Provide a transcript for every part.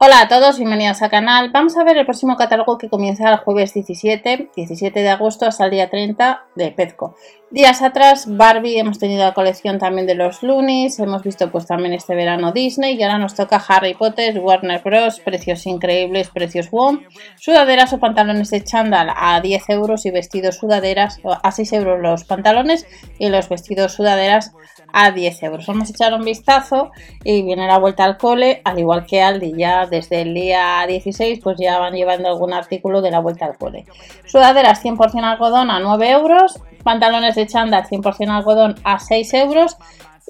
Hola a todos, bienvenidos al canal. Vamos a ver el próximo catálogo que comienza el jueves 17, 17 de agosto hasta el día 30 de Pezco. Días atrás Barbie, hemos tenido la colección también de los Loonies, hemos visto pues también este verano Disney y ahora nos toca Harry Potter, Warner Bros, precios increíbles, precios WOM, sudaderas o pantalones de chándal a 10 euros y vestidos sudaderas a 6 euros los pantalones y los vestidos sudaderas a 10 euros. Vamos a echar un vistazo y viene la vuelta al cole, al igual que Aldi ya desde el día 16 pues ya van llevando algún artículo de la vuelta al cole. Sudaderas 100% algodón a 9 euros, pantalones de chándal 100% algodón a 6 euros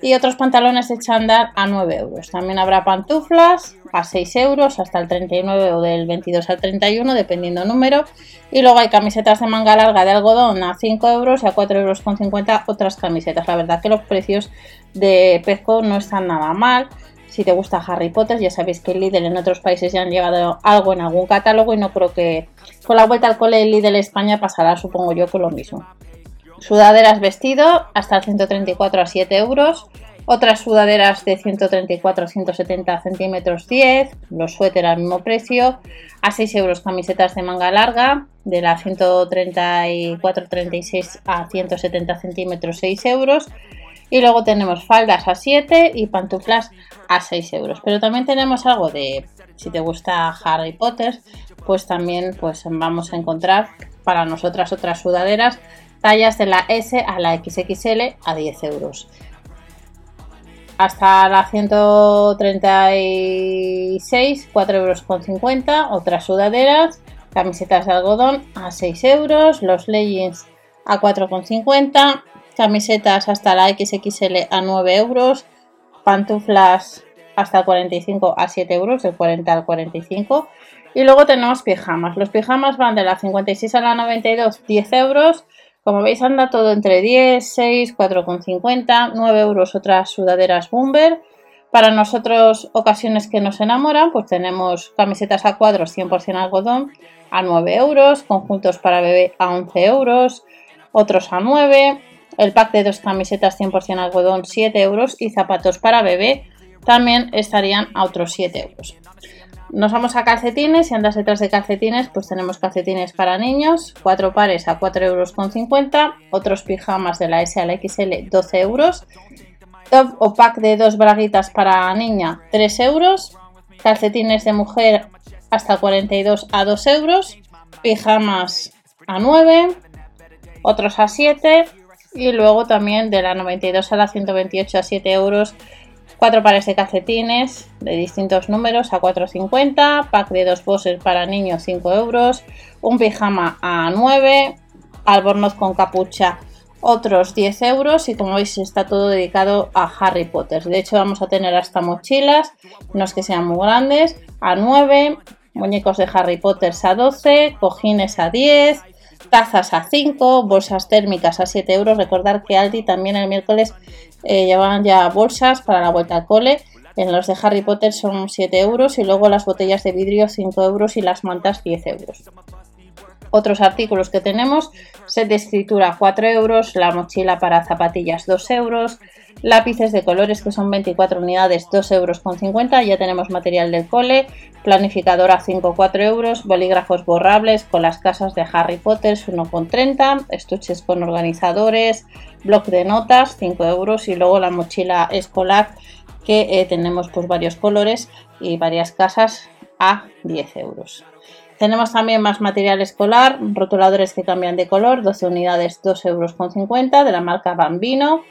y otros pantalones de chándal a 9 euros. También habrá pantuflas a 6 euros hasta el 39 o del 22 al 31 dependiendo número. Y luego hay camisetas de manga larga de algodón a 5 euros y a 4 euros con 50 otras camisetas. La verdad que los precios de Pezco no están nada mal. Si te gusta Harry Potter, ya sabéis que Lidl en otros países ya han llevado algo en algún catálogo y no creo que con la vuelta al cole Lidl España pasará, supongo yo, con lo mismo. Sudaderas vestido hasta el 134 a 7 euros. Otras sudaderas de 134 a 170 centímetros 10. Los suéter al mismo precio. A 6 euros camisetas de manga larga. De la 134-36 a 170 centímetros 6 euros. Y luego tenemos faldas a 7 y pantuflas a 6 euros. Pero también tenemos algo de, si te gusta Harry Potter, pues también pues vamos a encontrar para nosotras otras sudaderas tallas de la S a la XXL a 10 euros. Hasta la 136, 4 euros con 50. Otras sudaderas, camisetas de algodón a 6 euros. Los leggings a 4,50. Camisetas hasta la XXL a 9 euros. Pantuflas hasta 45 a 7 euros, del 40 al 45. Y luego tenemos pijamas. Los pijamas van de la 56 a la 92, 10 euros. Como veis anda todo entre 10, 6, 4,50, 9 euros otras sudaderas Bumber. Para nosotros ocasiones que nos enamoran, pues tenemos camisetas a cuadros 100% algodón a 9 euros, conjuntos para bebé a 11 euros, otros a 9, el pack de dos camisetas 100% algodón 7 euros y zapatos para bebé también estarían a otros 7 euros. Nos vamos a calcetines, si andas detrás de calcetines, pues tenemos calcetines para niños, cuatro pares a 4,50 euros, otros pijamas de la S a la XL 12 euros, top o pack de dos braguitas para niña 3 euros, calcetines de mujer hasta 42 a 2 euros, pijamas a 9, otros a 7 y luego también de la 92 a la 128 a 7 euros Cuatro pares de calcetines de distintos números a 4,50. Pack de dos bosses para niños 5 euros. Un pijama a 9. Albornoz con capucha otros 10 euros y como veis está todo dedicado a Harry Potter. De hecho vamos a tener hasta mochilas, no es que sean muy grandes, a 9, muñecos de Harry Potter a 12, cojines a 10, tazas a 5, bolsas térmicas a 7 euros. Recordar que Aldi también el miércoles eh, llevan ya bolsas para la vuelta al cole. En los de Harry Potter son 7 euros y luego las botellas de vidrio 5 euros y las mantas 10 euros. Otros artículos que tenemos, set de escritura 4 euros, la mochila para zapatillas 2 euros, lápices de colores que son 24 unidades 2 euros con 50, ya tenemos material del cole, planificadora 5 4 euros, bolígrafos borrables con las casas de Harry Potter 1 con 30, estuches con organizadores, bloc de notas 5 euros y luego la mochila escolar que eh, tenemos pues varios colores y varias casas a 10 euros. Tenemos también más material escolar, rotuladores que cambian de color, 12 unidades 2,50 euros de la marca Bambino.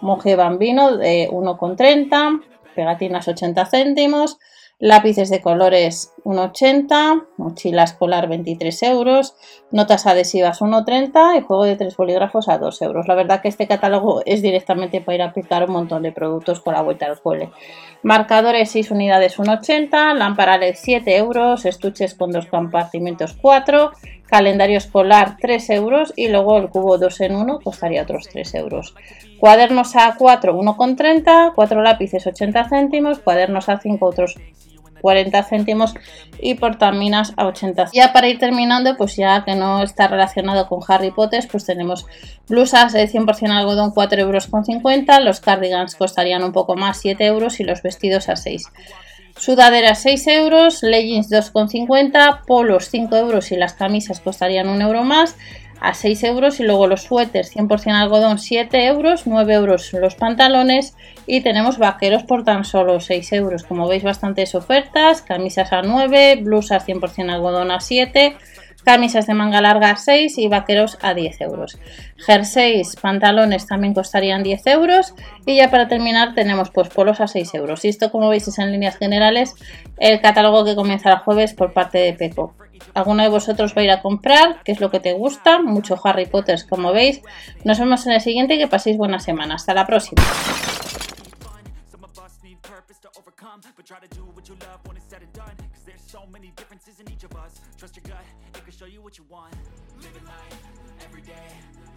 Monje Bambino de 1,30, pegatinas 80 céntimos, lápices de colores 1,80, mochila escolar 23 euros, notas adhesivas 1,30 y juego de tres bolígrafos a 2 euros. La verdad que este catálogo es directamente para ir a aplicar un montón de productos con la vuelta al cole. Marcadores 6 unidades 1,80, lámpara LED 7 euros, estuches con dos compartimentos 4, calendario escolar 3 euros y luego el cubo 2 en 1 costaría otros 3 euros. Cuadernos A4 1,30, 4 lápices 80 céntimos, cuadernos A5 otros 40 céntimos y portaminas a 80 Ya para ir terminando, pues ya que no está relacionado con Harry Potter, pues tenemos blusas de 100% algodón 4 euros con 50, los cardigans costarían un poco más 7 euros y los vestidos a 6. Sudaderas 6 euros, leggings 2,50, polos 5 euros y las camisas costarían 1 euro más a 6 euros y luego los suéteres 100% algodón 7 euros, 9 euros los pantalones y tenemos vaqueros por tan solo 6 euros. Como veis bastantes ofertas, camisas a 9, blusas 100% algodón a 7, camisas de manga larga a 6 y vaqueros a 10 euros. Jerseys, pantalones también costarían 10 euros y ya para terminar tenemos pues polos a 6 euros. Y esto como veis es en líneas generales el catálogo que comienza el jueves por parte de Peco. ¿Alguno de vosotros va a ir a comprar? ¿Qué es lo que te gusta? Mucho Harry Potter, como veis. Nos vemos en el siguiente y que paséis buena semana. Hasta la próxima. show you what you want. Living life, every day,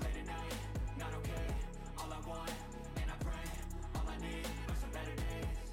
late at night, not okay. All I want, and I pray, all I need are some better days.